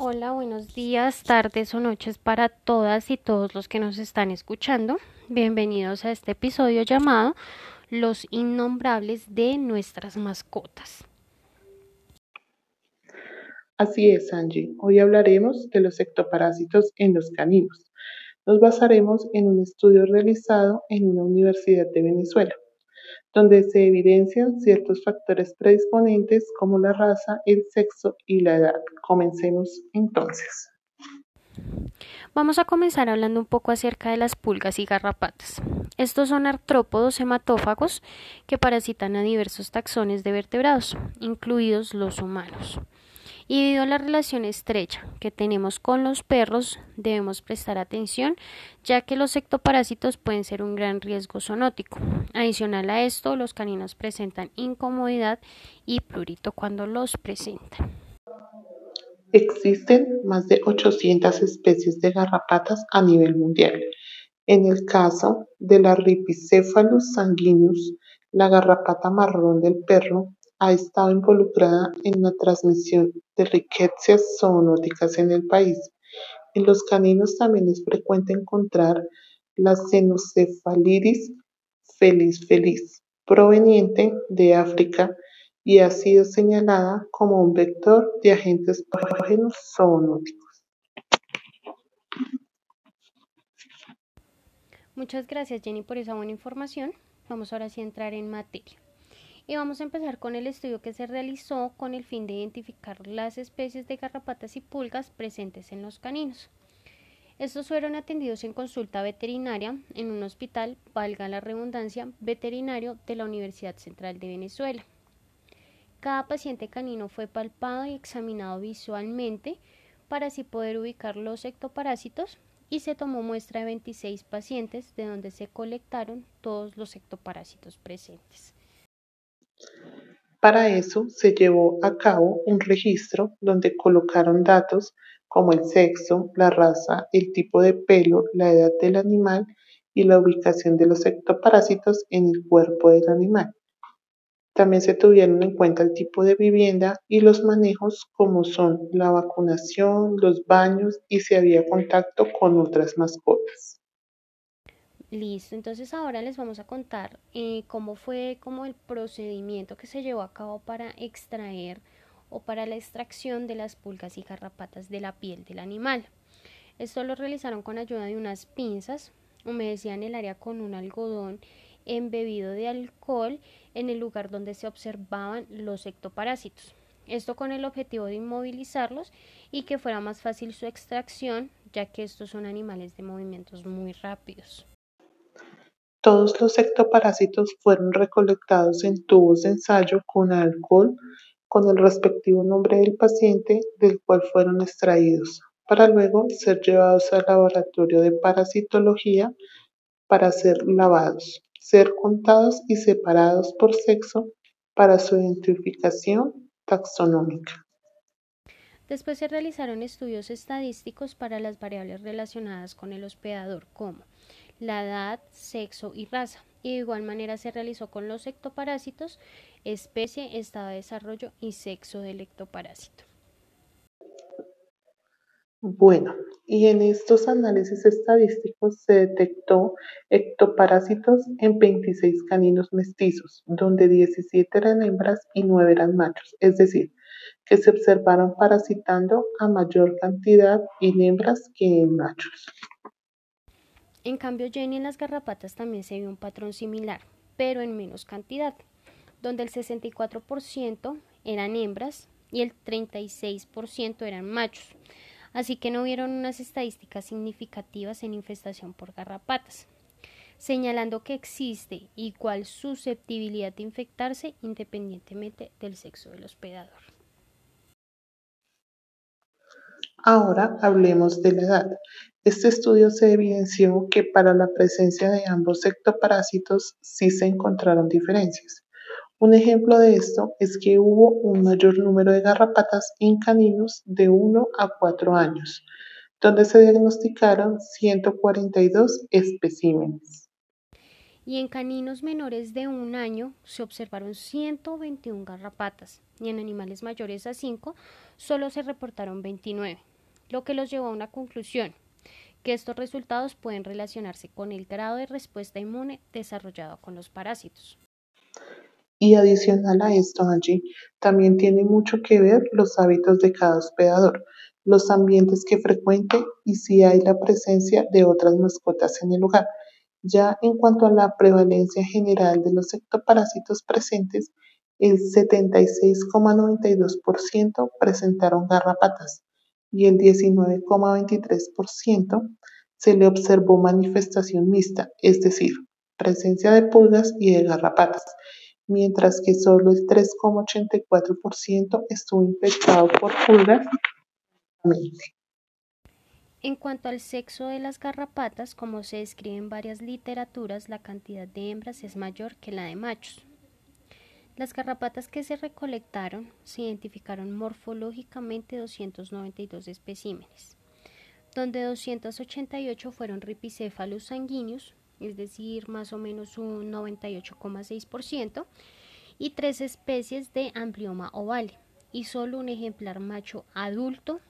Hola, buenos días, tardes o noches para todas y todos los que nos están escuchando. Bienvenidos a este episodio llamado Los innombrables de nuestras mascotas. Así es, Angie. Hoy hablaremos de los ectoparásitos en los caninos. Nos basaremos en un estudio realizado en una universidad de Venezuela donde se evidencian ciertos factores predisponentes como la raza, el sexo y la edad. Comencemos entonces. Vamos a comenzar hablando un poco acerca de las pulgas y garrapatas. Estos son artrópodos hematófagos que parasitan a diversos taxones de vertebrados, incluidos los humanos. Y debido a la relación estrecha que tenemos con los perros, debemos prestar atención, ya que los ectoparásitos pueden ser un gran riesgo zoonótico. Adicional a esto, los caninos presentan incomodidad y prurito cuando los presentan. Existen más de 800 especies de garrapatas a nivel mundial. En el caso de la Ripicephalus sanguineus, la garrapata marrón del perro, ha estado involucrada en la transmisión de riquezas zoonóticas en el país. En los caninos también es frecuente encontrar la Cenocefalidis feliz feliz, proveniente de África y ha sido señalada como un vector de agentes patógenos zoonóticos. Muchas gracias Jenny por esa buena información. Vamos ahora sí a entrar en materia. Y vamos a empezar con el estudio que se realizó con el fin de identificar las especies de garrapatas y pulgas presentes en los caninos. Estos fueron atendidos en consulta veterinaria en un hospital, valga la redundancia, veterinario de la Universidad Central de Venezuela. Cada paciente canino fue palpado y examinado visualmente para así poder ubicar los ectoparásitos y se tomó muestra de 26 pacientes de donde se colectaron todos los ectoparásitos presentes. Para eso se llevó a cabo un registro donde colocaron datos como el sexo, la raza, el tipo de pelo, la edad del animal y la ubicación de los ectoparásitos en el cuerpo del animal. También se tuvieron en cuenta el tipo de vivienda y los manejos como son la vacunación, los baños y si había contacto con otras mascotas. Listo, entonces ahora les vamos a contar eh, cómo fue como el procedimiento que se llevó a cabo para extraer o para la extracción de las pulgas y garrapatas de la piel del animal. Esto lo realizaron con ayuda de unas pinzas, humedecían el área con un algodón embebido de alcohol en el lugar donde se observaban los ectoparásitos. Esto con el objetivo de inmovilizarlos y que fuera más fácil su extracción, ya que estos son animales de movimientos muy rápidos. Todos los ectoparásitos fueron recolectados en tubos de ensayo con alcohol con el respectivo nombre del paciente del cual fueron extraídos, para luego ser llevados al laboratorio de parasitología para ser lavados, ser contados y separados por sexo para su identificación taxonómica. Después se realizaron estudios estadísticos para las variables relacionadas con el hospedador, como la edad, sexo y raza. Y de igual manera se realizó con los ectoparásitos, especie, estado de desarrollo y sexo del ectoparásito. Bueno, y en estos análisis estadísticos se detectó ectoparásitos en 26 caninos mestizos, donde 17 eran hembras y 9 eran machos, es decir, que se observaron parasitando a mayor cantidad en hembras que en machos. En cambio, Jenny en las garrapatas también se vio un patrón similar, pero en menos cantidad, donde el 64% eran hembras y el 36% eran machos. Así que no hubieron unas estadísticas significativas en infestación por garrapatas, señalando que existe igual susceptibilidad de infectarse independientemente del sexo del hospedador. Ahora hablemos de la edad. Este estudio se evidenció que para la presencia de ambos ectoparásitos sí se encontraron diferencias. Un ejemplo de esto es que hubo un mayor número de garrapatas en caninos de 1 a 4 años, donde se diagnosticaron 142 especímenes. y en caninos menores de un año se observaron 121 garrapatas y en animales mayores a 5 solo se reportaron 29, lo que los llevó a una conclusión, que estos resultados pueden relacionarse con el grado de respuesta inmune desarrollado con los parásitos. Y adicional a esto, Angie, también tiene mucho que ver los hábitos de cada hospedador, los ambientes que frecuente y si hay la presencia de otras mascotas en el lugar. Ya en cuanto a la prevalencia general de los ectoparásitos presentes, el 76,92% presentaron garrapatas y el 19,23% se le observó manifestación mixta, es decir, presencia de pulgas y de garrapatas, mientras que solo el 3,84% estuvo infectado por pulgas. En cuanto al sexo de las garrapatas, como se describe en varias literaturas, la cantidad de hembras es mayor que la de machos. Las garrapatas que se recolectaron se identificaron morfológicamente 292 especímenes, donde 288 fueron ripicéfalos sanguíneos, es decir, más o menos un 98,6%, y tres especies de amblioma ovale, y solo un ejemplar macho adulto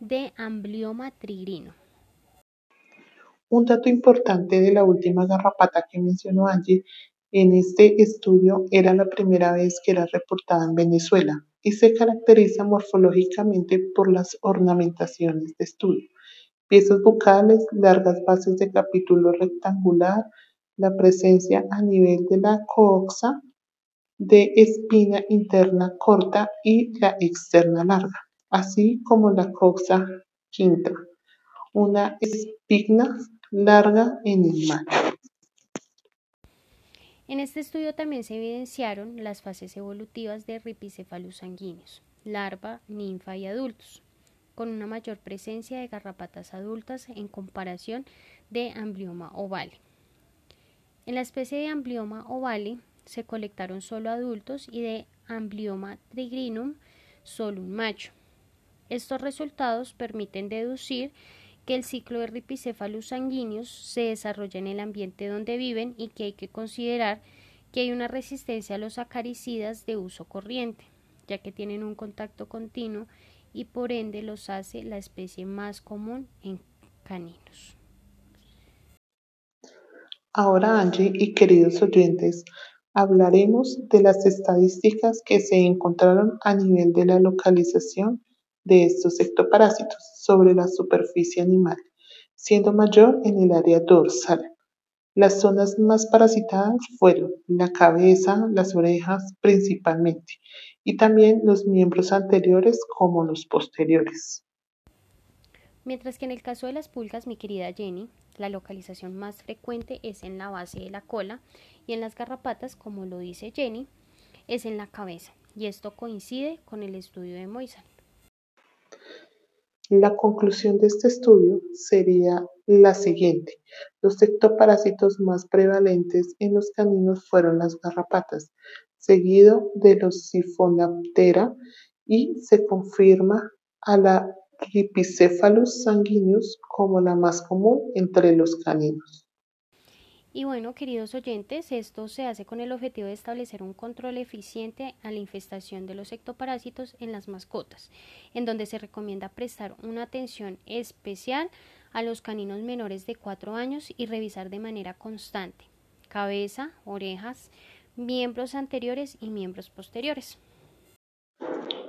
de amblioma trigrino. Un dato importante de la última garrapata que mencionó Angie en este estudio era la primera vez que era reportada en Venezuela y se caracteriza morfológicamente por las ornamentaciones de estudio, piezas bucales, largas bases de capítulo rectangular, la presencia a nivel de la coxa de espina interna corta y la externa larga así como la coxa quinta, una espigna larga en el macho. En este estudio también se evidenciaron las fases evolutivas de ripicephalus sanguíneos, larva, ninfa y adultos, con una mayor presencia de garrapatas adultas en comparación de amblioma ovale. En la especie de amblioma ovale se colectaron solo adultos y de amblioma trigrinum solo un macho. Estos resultados permiten deducir que el ciclo de ripicéfalos sanguíneos se desarrolla en el ambiente donde viven y que hay que considerar que hay una resistencia a los acaricidas de uso corriente, ya que tienen un contacto continuo y por ende los hace la especie más común en caninos. Ahora, Angie y queridos oyentes, hablaremos de las estadísticas que se encontraron a nivel de la localización de estos ectoparásitos sobre la superficie animal, siendo mayor en el área dorsal. Las zonas más parasitadas fueron la cabeza, las orejas principalmente, y también los miembros anteriores como los posteriores. Mientras que en el caso de las pulgas, mi querida Jenny, la localización más frecuente es en la base de la cola y en las garrapatas, como lo dice Jenny, es en la cabeza. Y esto coincide con el estudio de Moisal. La conclusión de este estudio sería la siguiente: los ectoparásitos más prevalentes en los caninos fueron las garrapatas, seguido de los Siphonaptera y se confirma a la Rhipicephalus sanguineus como la más común entre los caninos. Y bueno, queridos oyentes, esto se hace con el objetivo de establecer un control eficiente a la infestación de los ectoparásitos en las mascotas, en donde se recomienda prestar una atención especial a los caninos menores de 4 años y revisar de manera constante cabeza, orejas, miembros anteriores y miembros posteriores.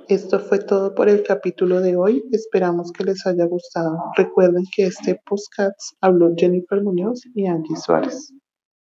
Esto fue todo por el capítulo de hoy. Esperamos que les haya gustado. Recuerden que este podcast habló Jennifer Muñoz y Angie Suárez.